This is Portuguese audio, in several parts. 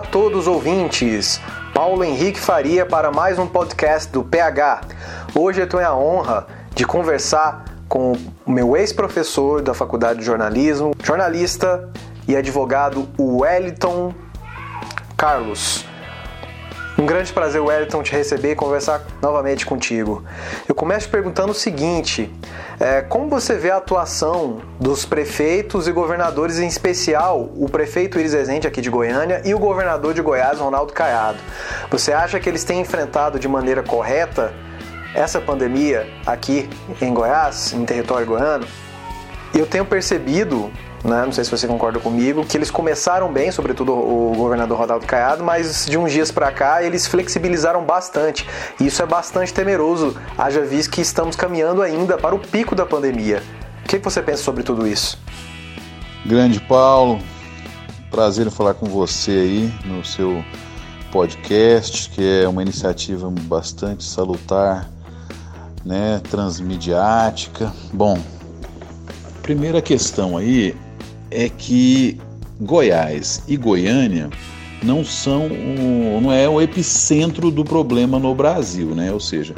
Olá a todos os ouvintes. Paulo Henrique Faria para mais um podcast do PH. Hoje eu tenho a honra de conversar com o meu ex-professor da Faculdade de Jornalismo, jornalista e advogado Wellington Carlos. Um grande prazer, Wellington, te receber e conversar novamente contigo. Eu começo perguntando o seguinte: é, como você vê a atuação dos prefeitos e governadores, em especial o prefeito Iris Rezende aqui de Goiânia e o governador de Goiás, Ronaldo Caiado? Você acha que eles têm enfrentado de maneira correta essa pandemia aqui em Goiás, em território goiano? Eu tenho percebido né? Não sei se você concorda comigo, que eles começaram bem, sobretudo o governador Ronaldo Caiado, mas de uns dias para cá eles flexibilizaram bastante. E isso é bastante temeroso, haja visto que estamos caminhando ainda para o pico da pandemia. O que você pensa sobre tudo isso? Grande Paulo, prazer em falar com você aí no seu podcast, que é uma iniciativa bastante salutar, né, transmediática. Bom, primeira questão aí é que Goiás e Goiânia não são não é o epicentro do problema no Brasil, né? Ou seja,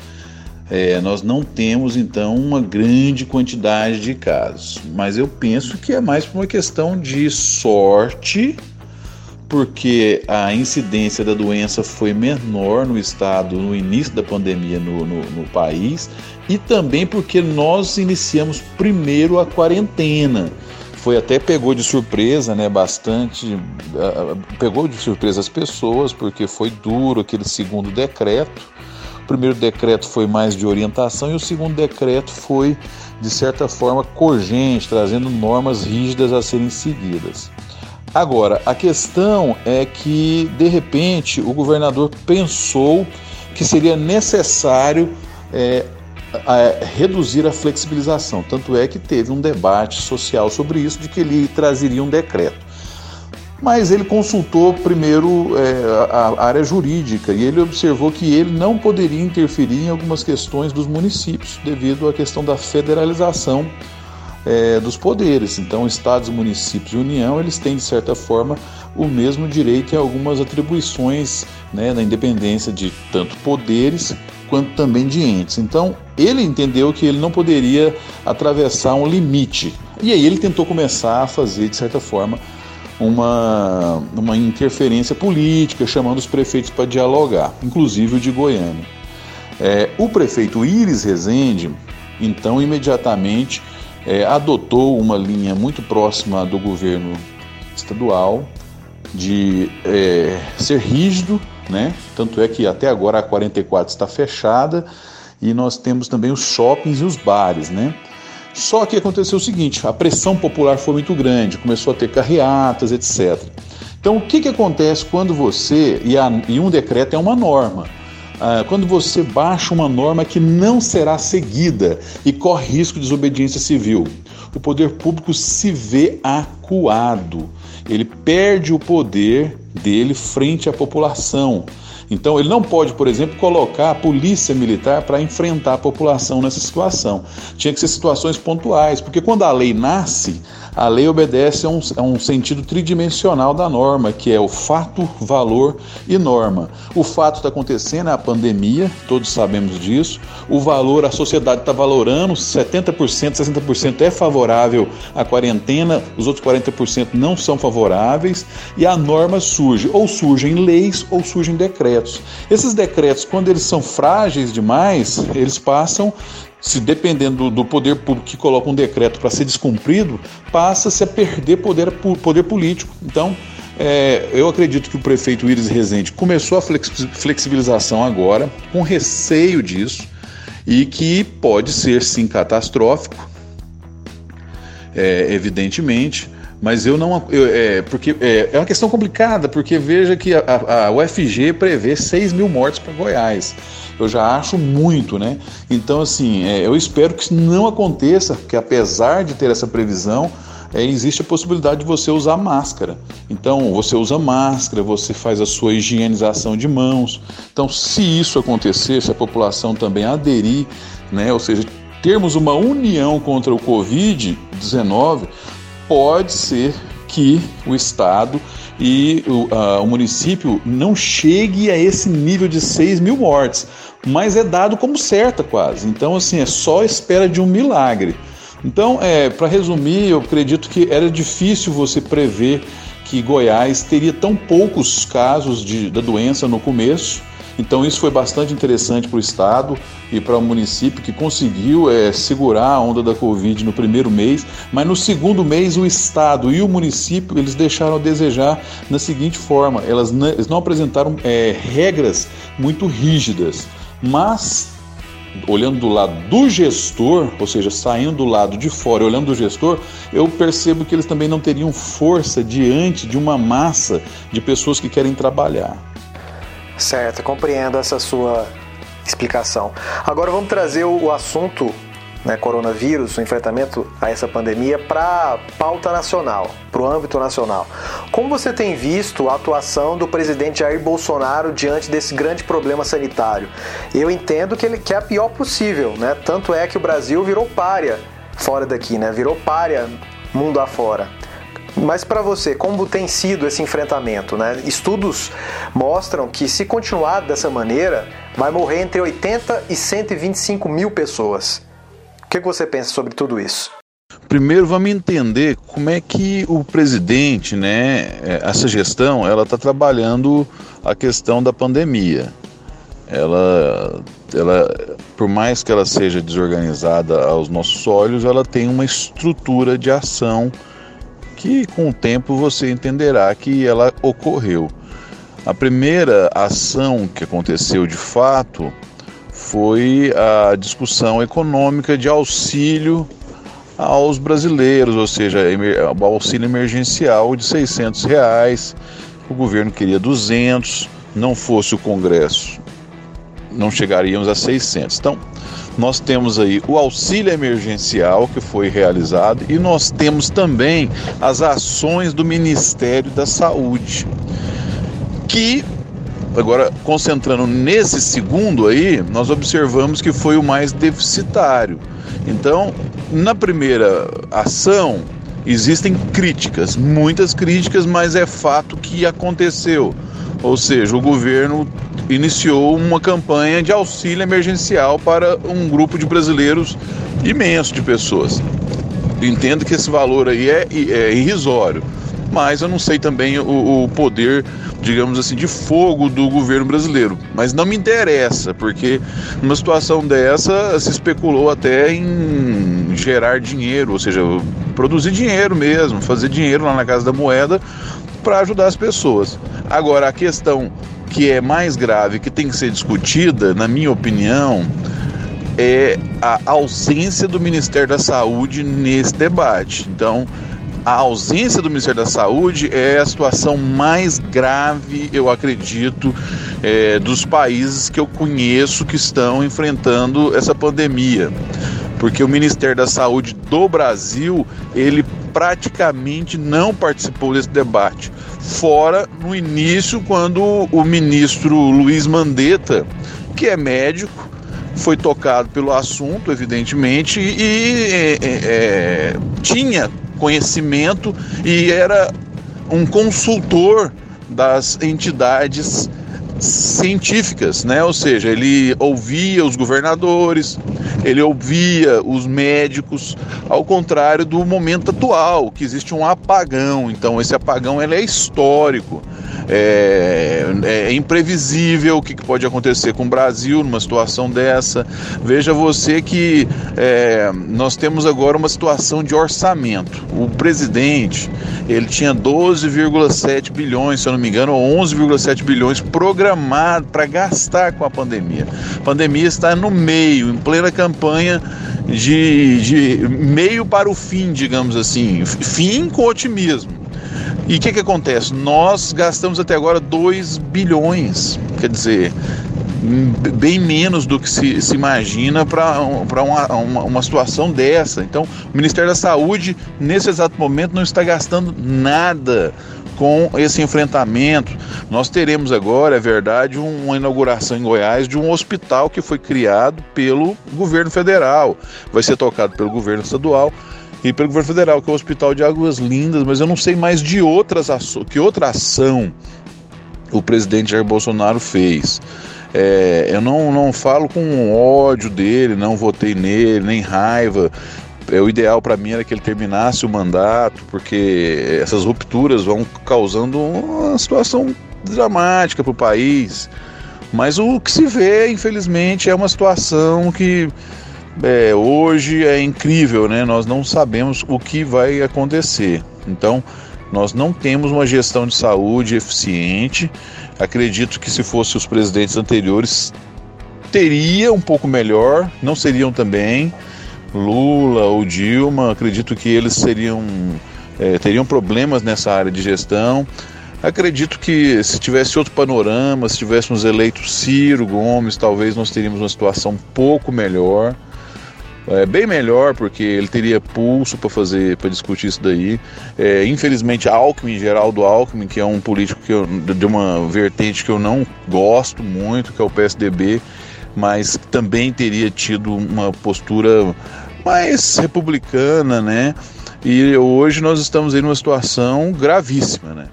é, nós não temos então uma grande quantidade de casos, mas eu penso que é mais por uma questão de sorte, porque a incidência da doença foi menor no estado no início da pandemia no, no, no país e também porque nós iniciamos primeiro a quarentena foi até pegou de surpresa, né, bastante, pegou de surpresa as pessoas, porque foi duro aquele segundo decreto. O primeiro decreto foi mais de orientação e o segundo decreto foi, de certa forma, cogente, trazendo normas rígidas a serem seguidas. Agora, a questão é que, de repente, o governador pensou que seria necessário é, a reduzir a flexibilização. Tanto é que teve um debate social sobre isso, de que ele trazeria um decreto. Mas ele consultou primeiro é, a área jurídica e ele observou que ele não poderia interferir em algumas questões dos municípios, devido à questão da federalização é, dos poderes. Então, estados, municípios e União, eles têm, de certa forma, o mesmo direito e algumas atribuições né, na independência de tanto poderes quanto também de entes. Então, ele entendeu que ele não poderia atravessar um limite. E aí ele tentou começar a fazer, de certa forma, uma, uma interferência política, chamando os prefeitos para dialogar, inclusive o de Goiânia. É, o prefeito Iris Rezende, então, imediatamente é, adotou uma linha muito próxima do governo estadual de é, ser rígido né? Tanto é que até agora a 44 está fechada e nós temos também os shoppings e os bares, né? Só que aconteceu o seguinte: a pressão popular foi muito grande, começou a ter carreatas, etc. Então, o que, que acontece quando você, e, a, e um decreto é uma norma, ah, quando você baixa uma norma que não será seguida e corre risco de desobediência civil? O poder público se vê acuado, ele perde o poder dele frente à população. Então, ele não pode, por exemplo, colocar a polícia militar para enfrentar a população nessa situação. Tinha que ser situações pontuais, porque quando a lei nasce, a lei obedece a um, a um, sentido tridimensional da norma, que é o fato, valor e norma. O fato está acontecendo, é a pandemia, todos sabemos disso. O valor, a sociedade está valorando, 70%, 60% é favorável à quarentena, os outros 40% não são favoráveis, e a norma surge, ou surgem leis ou surgem decretos. Esses decretos, quando eles são frágeis demais, eles passam se dependendo do poder público que coloca um decreto para ser descumprido, passa-se a perder poder, poder político. Então, é, eu acredito que o prefeito Iris Rezende começou a flexibilização agora, com receio disso, e que pode ser sim catastrófico, é, evidentemente, mas eu não. Eu, é, porque, é, é, uma questão complicada, porque veja que a, a, UFG prevê 6 mil mortes para Goiás. Eu já acho muito, né? Então, assim, é, eu espero que isso não aconteça, porque apesar de ter essa previsão, é, existe a possibilidade de você usar máscara. Então, você usa máscara, você faz a sua higienização de mãos. Então, se isso acontecer, se a população também aderir, né, ou seja, termos uma união contra o Covid-19, pode ser que o Estado e o, o, município não chegue a esse nível de 6 mil mortes, mas é dado como certa quase. Então, assim, é só espera de um milagre. Então, é, para resumir, eu acredito que era difícil você prever que Goiás teria tão poucos casos de, da doença no começo então isso foi bastante interessante para o estado e para o município que conseguiu é, segurar a onda da Covid no primeiro mês, mas no segundo mês o estado e o município eles deixaram a desejar na seguinte forma: elas não, eles não apresentaram é, regras muito rígidas, mas olhando do lado do gestor, ou seja, saindo do lado de fora, olhando do gestor, eu percebo que eles também não teriam força diante de uma massa de pessoas que querem trabalhar. Certo, compreendo essa sua explicação. Agora vamos trazer o assunto né, coronavírus, o enfrentamento a essa pandemia para pauta nacional, para o âmbito nacional. Como você tem visto a atuação do presidente Jair Bolsonaro diante desse grande problema sanitário? Eu entendo que ele que é a pior possível, né? Tanto é que o Brasil virou párea fora daqui, né? Virou párea mundo afora. Mas para você, como tem sido esse enfrentamento? Né? Estudos mostram que se continuar dessa maneira, vai morrer entre 80 e 125 mil pessoas. O que você pensa sobre tudo isso? Primeiro vamos entender como é que o presidente, né, é, essa gestão, ela está trabalhando a questão da pandemia. Ela, ela, por mais que ela seja desorganizada aos nossos olhos, ela tem uma estrutura de ação que com o tempo você entenderá que ela ocorreu. A primeira ação que aconteceu de fato foi a discussão econômica de auxílio aos brasileiros, ou seja, o auxílio emergencial de 600 reais. O governo queria 200, não fosse o Congresso, não chegaríamos a 600. Então, nós temos aí o auxílio emergencial que foi realizado e nós temos também as ações do Ministério da Saúde, que agora concentrando nesse segundo aí, nós observamos que foi o mais deficitário. Então, na primeira ação, existem críticas, muitas críticas, mas é fato que aconteceu. Ou seja, o governo iniciou uma campanha de auxílio emergencial para um grupo de brasileiros imenso de pessoas. Entendo que esse valor aí é, é irrisório, mas eu não sei também o, o, poder, digamos assim, de fogo do governo brasileiro. Mas não me interessa, porque numa situação dessa se especulou até em gerar dinheiro, ou seja, produzir dinheiro mesmo, fazer dinheiro lá na Casa da Moeda para ajudar as pessoas. Agora, a questão que é mais grave, que tem que ser discutida, na minha opinião, é a ausência do Ministério da Saúde nesse debate. Então, a ausência do Ministério da Saúde é a situação mais grave, eu acredito, é, dos países que eu conheço que estão enfrentando essa pandemia. Porque o Ministério da Saúde do Brasil, ele praticamente não participou desse debate. Fora no início, quando o ministro Luiz Mandetta, que é médico, foi tocado pelo assunto, evidentemente, e é, é, é tinha conhecimento e era um consultor das entidades científicas, né? Ou seja, ele ouvia os governadores, ele ouvia os médicos, ao contrário do momento atual, que existe um apagão. Então, esse apagão ele é histórico. É, é, imprevisível o que pode acontecer com o Brasil numa situação dessa. Veja você que é, nós temos agora uma situação de orçamento. O presidente ele tinha 12,7 bilhões, se eu não me engano, ou 11,7 bilhões programado para gastar com a pandemia. A pandemia está no meio, em plena campanha de, de meio para o fim, digamos assim, fim com otimismo. E o que, que acontece? Nós gastamos até agora 2 bilhões, quer dizer, bem menos do que se, se imagina para uma, uma, uma, situação dessa. Então, o Ministério da Saúde, nesse exato momento, não está gastando nada com esse enfrentamento. Nós teremos agora, é verdade, uma inauguração em Goiás de um hospital que foi criado pelo governo federal, vai ser tocado pelo governo estadual e pelo governo federal, que é o Hospital de Águas Lindas, mas eu não sei mais de outras que outra ação o presidente Jair Bolsonaro fez. É, eu não, não falo com ódio dele, não votei nele, nem raiva. É, o ideal para mim era que ele terminasse o mandato, porque essas rupturas vão causando uma situação dramática para o país. Mas o que se vê, infelizmente, é uma situação que é, hoje é incrível, né? Nós não sabemos o que vai acontecer. Então, nós não temos uma gestão de saúde eficiente. Acredito que se fossem os presidentes anteriores, teria um pouco melhor, não seriam também. Lula ou Dilma, acredito que eles seriam é, teriam problemas nessa área de gestão. Acredito que se tivesse outro panorama, se tivéssemos eleito Ciro Gomes, talvez nós teríamos uma situação um pouco melhor. É, bem melhor, porque ele teria pulso para fazer, para discutir isso daí. É, infelizmente, Alckmin, Geraldo Alckmin, que é um político que eu, de uma vertente que eu não gosto muito, que é o PSDB, mas também teria tido uma postura mais republicana, né? E hoje nós estamos em uma situação gravíssima, né?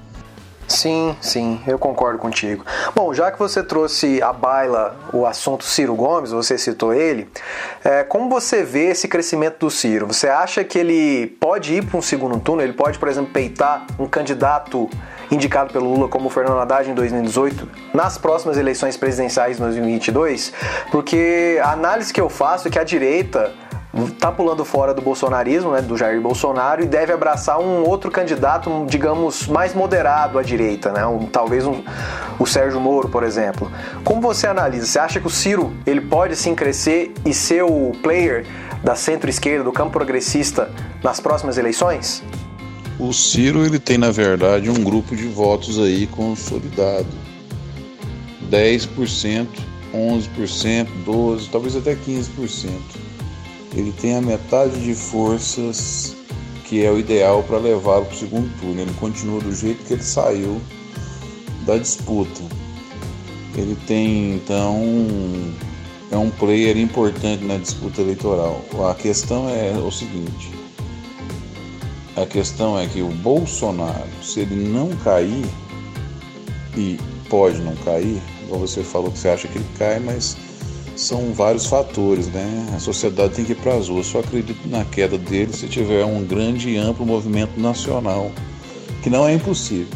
Sim, sim, eu concordo contigo. Bom, já que você trouxe à baila o assunto Ciro Gomes, você citou ele, é, como você vê esse crescimento do Ciro? Você acha que ele pode ir para um segundo turno? Ele pode, por exemplo, peitar um candidato indicado pelo Lula como Fernando Haddad em 2018 nas próximas eleições presidenciais de 2022? Porque a análise que eu faço é que a direita tá pulando fora do bolsonarismo, né, do Jair Bolsonaro, e deve abraçar um outro candidato, digamos, mais moderado à direita, né, um, talvez um, o Sérgio Moro, por exemplo. Como você analisa? Você acha que o Ciro ele pode sim crescer e ser o player da centro-esquerda, do campo progressista nas próximas eleições? O Ciro ele tem na verdade um grupo de votos aí consolidado. 10%, 11%, 12%, talvez até 15% ele tem a metade de forças que é o ideal para levá-lo para o segundo turno. Ele continua do jeito que ele saiu da disputa. Ele tem então é um player importante na disputa eleitoral. A questão é o seguinte: a questão é que o Bolsonaro, se ele não cair, e pode não cair, igual você falou que você acha que ele cai, mas são vários fatores, né? A sociedade tem que ir para as ruas. Só acredito na queda dele se tiver um grande e amplo movimento nacional, que não é impossível.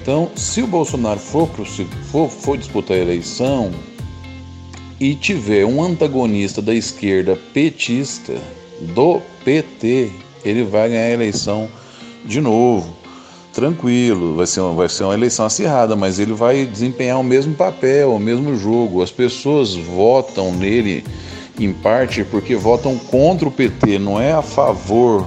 Então, se o Bolsonaro for, for, for disputar a eleição e tiver um antagonista da esquerda petista, do PT, ele vai ganhar a eleição de novo tranquilo, vai ser, uma, vai ser uma eleição acirrada, mas ele vai desempenhar o mesmo papel, o mesmo jogo. As pessoas votam nele em parte porque votam contra o PT, não é a favor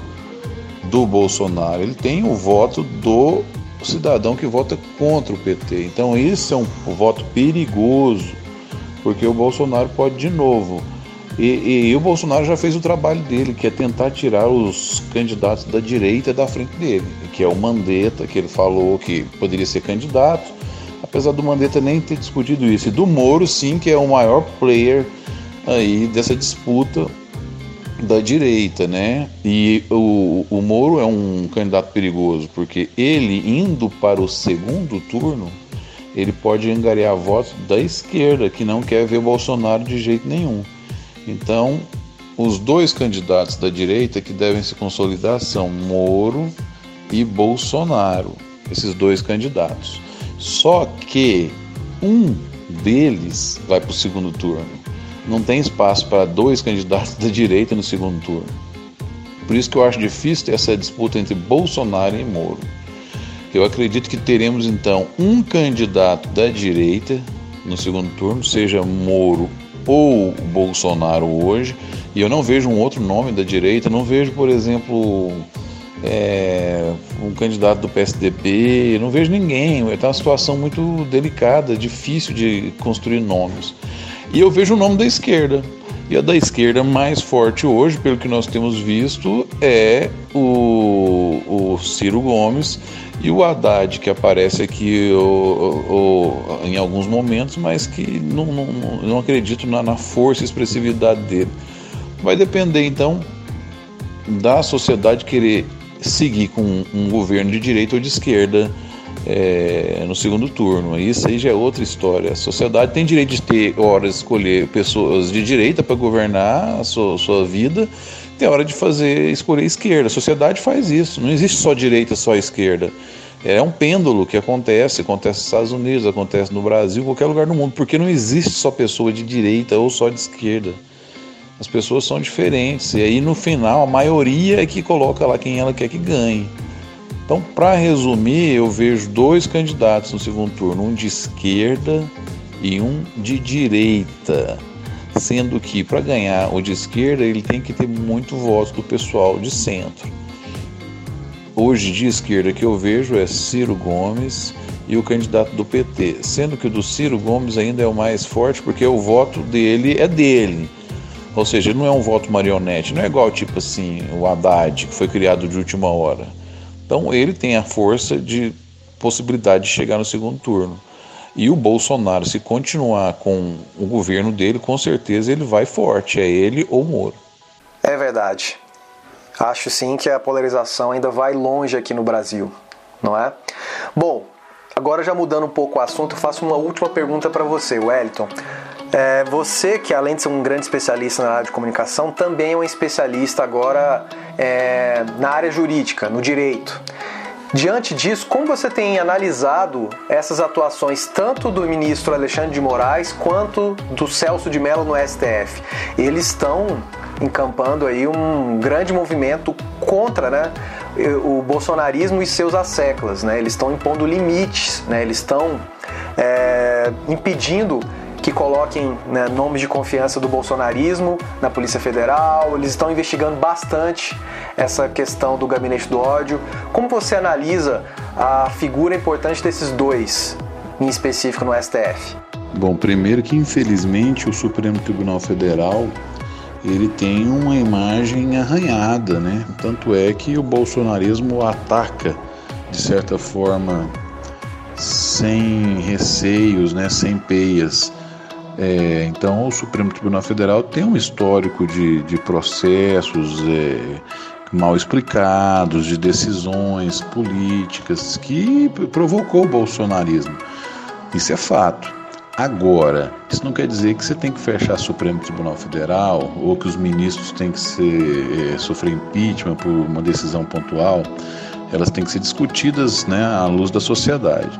do Bolsonaro. Ele tem o voto do cidadão que vota contra o PT. Então, isso é um voto perigoso, porque o Bolsonaro pode de novo e, e, e, o Bolsonaro já fez o trabalho dele, que é tentar tirar os candidatos da direita da frente dele, que é o Mandetta, que ele falou que poderia ser candidato, apesar do Mandetta nem ter discutido isso. E do Moro, sim, que é o maior player aí dessa disputa da direita, né? E o, o Moro é um candidato perigoso, porque ele indo para o segundo turno, ele pode angariar votos da esquerda, que não quer ver Bolsonaro de jeito nenhum. Então, os dois candidatos da direita que devem se consolidar são Moro e Bolsonaro, esses dois candidatos. Só que um deles vai para o segundo turno. Não tem espaço para dois candidatos da direita no segundo turno. Por isso que eu acho difícil essa disputa entre Bolsonaro e Moro. Eu acredito que teremos então um candidato da direita no segundo turno, seja Moro ou Bolsonaro hoje, e eu não vejo um outro nome da direita, não vejo, por exemplo, é, um candidato do PSDB, não vejo ninguém. Está uma situação muito delicada, difícil de construir nomes. E eu vejo o nome da esquerda. E a da esquerda mais forte hoje, pelo que nós temos visto, é o, o Ciro Gomes e o Haddad, que aparece aqui o, o, em alguns momentos, mas que não, não, não acredito na, na, força e expressividade dele. Vai depender então da sociedade querer seguir com um governo de direita ou de esquerda é, no segundo turno. Isso aí já é outra história. A sociedade tem direito de ter horas de escolher pessoas de direita para governar a sua, sua vida, tem hora de fazer escolher esquerda. A sociedade faz isso. Não existe só direita, só esquerda. É um pêndulo que acontece, acontece nos Estados Unidos, acontece no Brasil, em qualquer lugar do mundo, porque não existe só pessoa de direita ou só de esquerda. As pessoas são diferentes. E aí no final a maioria é que coloca lá quem ela quer que ganhe. Então, para resumir, eu vejo dois candidatos no segundo turno, um de esquerda e um de direita. Sendo que para ganhar o de esquerda ele tem que ter muito voto do pessoal de centro. Hoje de esquerda que eu vejo é Ciro Gomes e o candidato do PT, sendo que o do Ciro Gomes ainda é o mais forte porque o voto dele é dele. Ou seja, não é um voto marionete, não é igual tipo assim o Haddad, que foi criado de última hora. Então ele tem a força de possibilidade de chegar no segundo turno. E o Bolsonaro, se continuar com o governo dele, com certeza ele vai forte, é ele ou Moro. É verdade. Acho sim que a polarização ainda vai longe aqui no Brasil, não é? Bom, agora já mudando um pouco o assunto, faço uma última pergunta para você, Wellington. É, você, que além de ser um grande especialista na área de comunicação, também é um especialista agora é, na área jurídica, no direito. Diante disso, como você tem analisado essas atuações tanto do ministro Alexandre de Moraes quanto do Celso de Mello no STF? Eles estão encampando aí um grande movimento contra né, o bolsonarismo e seus asseclas. Né? Eles estão impondo limites, né? eles estão é, impedindo que coloquem né, nomes de confiança do bolsonarismo na Polícia Federal. Eles estão investigando bastante essa questão do gabinete do ódio. Como você analisa a figura importante desses dois, em específico no STF? Bom, primeiro que infelizmente o Supremo Tribunal Federal ele tem uma imagem arranhada, né? Tanto é que o bolsonarismo ataca de certa forma sem receios, né? Sem peias é, então, o Supremo Tribunal Federal tem um histórico de, de processos é, mal explicados, de decisões políticas que provocou o bolsonarismo. Isso é fato. Agora, isso não quer dizer que você tem que fechar o Supremo Tribunal Federal ou que os ministros têm que ser, é, sofrer impeachment por uma decisão pontual. Elas têm que ser discutidas né, à luz da sociedade.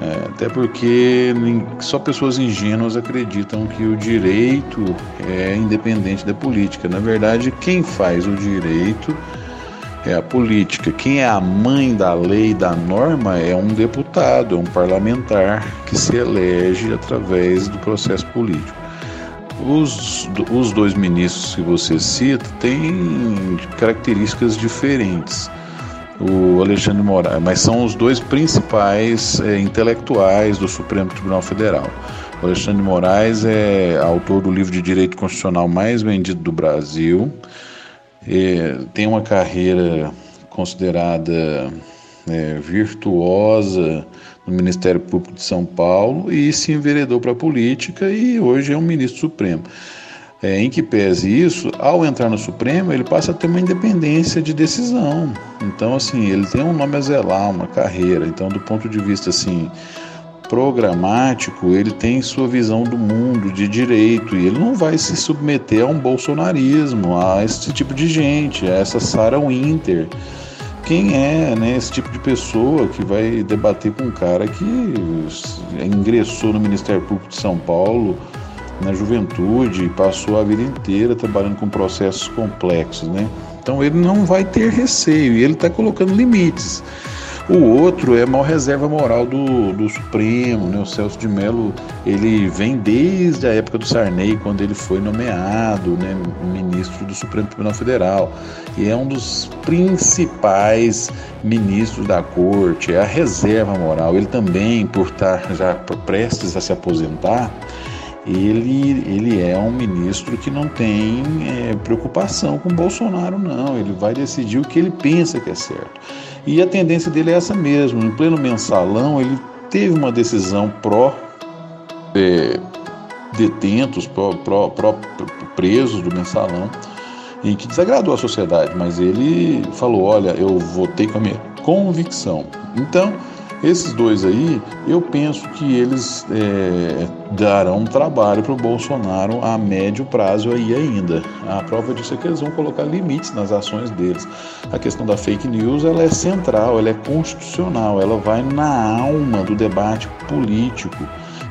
É, até porque só pessoas ingênuas acreditam que o direito é independente da política. Na verdade, quem faz o direito é a política. Quem é a mãe da lei, da norma, é um deputado, é um parlamentar que se elege através do processo político. Os, os dois ministros que você cita têm características diferentes o Alexandre Moraes, mas são os dois principais é, intelectuais do Supremo Tribunal Federal. O Alexandre Moraes é autor do livro de direito constitucional mais vendido do Brasil, tem uma carreira considerada é, virtuosa no Ministério Público de São Paulo e se enveredou para a política e hoje é um ministro supremo é, em que pese isso, ao entrar no Supremo, ele passa a ter uma independência de decisão. Então, assim, ele tem um nome a zelar, uma carreira. Então, do ponto de vista, assim, programático, ele tem sua visão do mundo, de direito, e ele não vai se submeter a um bolsonarismo, a esse tipo de gente, a essa Sarah Winter. Quem é né, esse tipo de pessoa que vai debater com um cara que ingressou no Ministério Público de São Paulo na juventude passou a vida inteira trabalhando com processos complexos, né? Então ele não vai ter receio e ele está colocando limites. O outro é a maior reserva moral do, do Supremo, né? o Celso de Mello, ele vem desde a época do Sarney, quando ele foi nomeado né, ministro do Supremo Tribunal Federal, e é um dos principais ministros da corte, é a reserva moral. Ele também, por estar já prestes a se aposentar, ele, ele é um ministro que não tem é, preocupação com Bolsonaro, não. Ele vai decidir o que ele pensa que é certo. E a tendência dele é essa mesmo. Em pleno mensalão, ele teve uma decisão pró é, detentos, pró, pró, pró presos do mensalão. e que desagradou a sociedade, mas ele falou: olha, eu votei com a minha convicção. Então, esses dois aí, eu penso que eles é, darão trabalho para o Bolsonaro a médio prazo aí ainda. A prova disso é que eles vão colocar limites nas ações deles. A questão da fake news ela é central, ela é constitucional, ela vai na alma do debate político.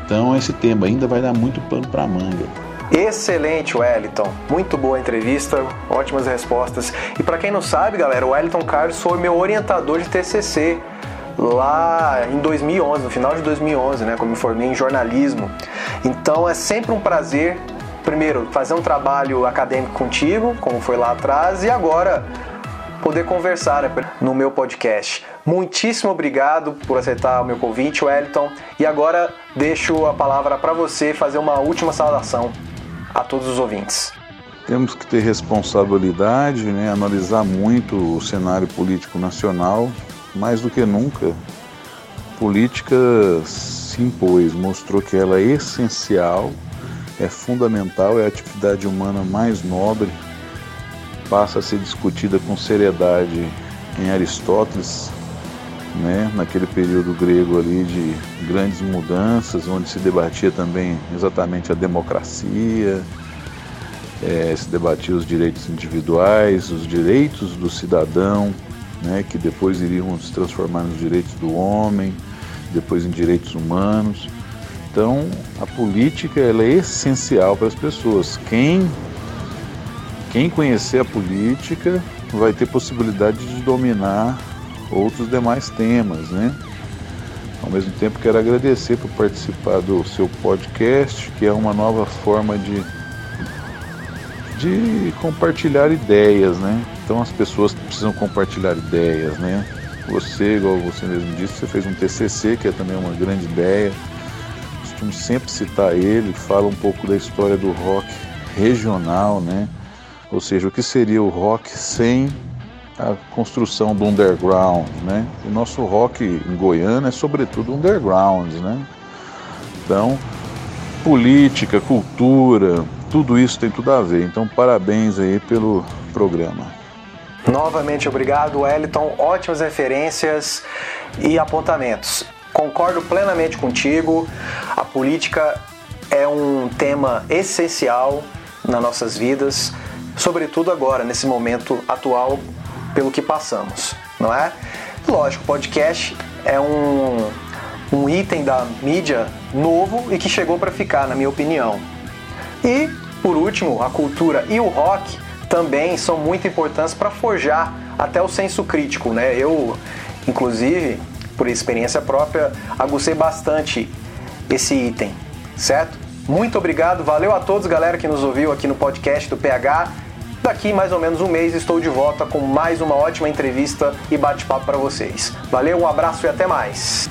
Então esse tema ainda vai dar muito pano para manga. Excelente, Wellington. Muito boa entrevista, ótimas respostas. E para quem não sabe, galera, o Wellington Carlos foi meu orientador de TCC lá em 2011, no final de 2011, né, quando me formei em jornalismo. Então é sempre um prazer, primeiro, fazer um trabalho acadêmico contigo, como foi lá atrás, e agora poder conversar né, no meu podcast. Muitíssimo obrigado por aceitar o meu convite, Wellington. E agora deixo a palavra para você fazer uma última saudação a todos os ouvintes. Temos que ter responsabilidade, né, analisar muito o cenário político nacional, mais do que nunca, política se impôs, mostrou que ela é essencial, é fundamental, é a atividade humana mais nobre, passa a ser discutida com seriedade em Aristóteles, né, naquele período grego ali de grandes mudanças, onde se debatia também exatamente a democracia, é, se debatia os direitos individuais, os direitos do cidadão, né, que depois iriam se transformar nos direitos do homem, depois em direitos humanos. Então, a política ela é essencial para as pessoas. Quem quem conhecer a política vai ter possibilidade de dominar outros demais temas, né? Ao mesmo tempo, quero agradecer por participar do seu podcast, que é uma nova forma de, de compartilhar ideias, né? Então as pessoas precisam compartilhar ideias, né? Você, igual você mesmo disse, você fez um TCC, que é também uma grande ideia. Costumo sempre citar ele, fala um pouco da história do rock regional, né? Ou seja, o que seria o rock sem a construção do underground, né? O nosso rock em Goiânia é sobretudo underground, né? Então, política, cultura, tudo isso tem tudo a ver. Então, parabéns aí pelo programa. Novamente obrigado, Wellington. Ótimas referências e apontamentos. Concordo plenamente contigo. A política é um tema essencial nas nossas vidas, sobretudo agora, nesse momento atual, pelo que passamos, não é? Lógico, podcast é um, um item da mídia novo e que chegou para ficar, na minha opinião. E, por último, a cultura e o rock também são muito importantes para forjar até o senso crítico, né? Eu, inclusive, por experiência própria, agucei bastante esse item, certo? Muito obrigado, valeu a todos, galera que nos ouviu aqui no podcast do PH. Daqui mais ou menos um mês estou de volta com mais uma ótima entrevista e bate-papo para vocês. Valeu, um abraço e até mais.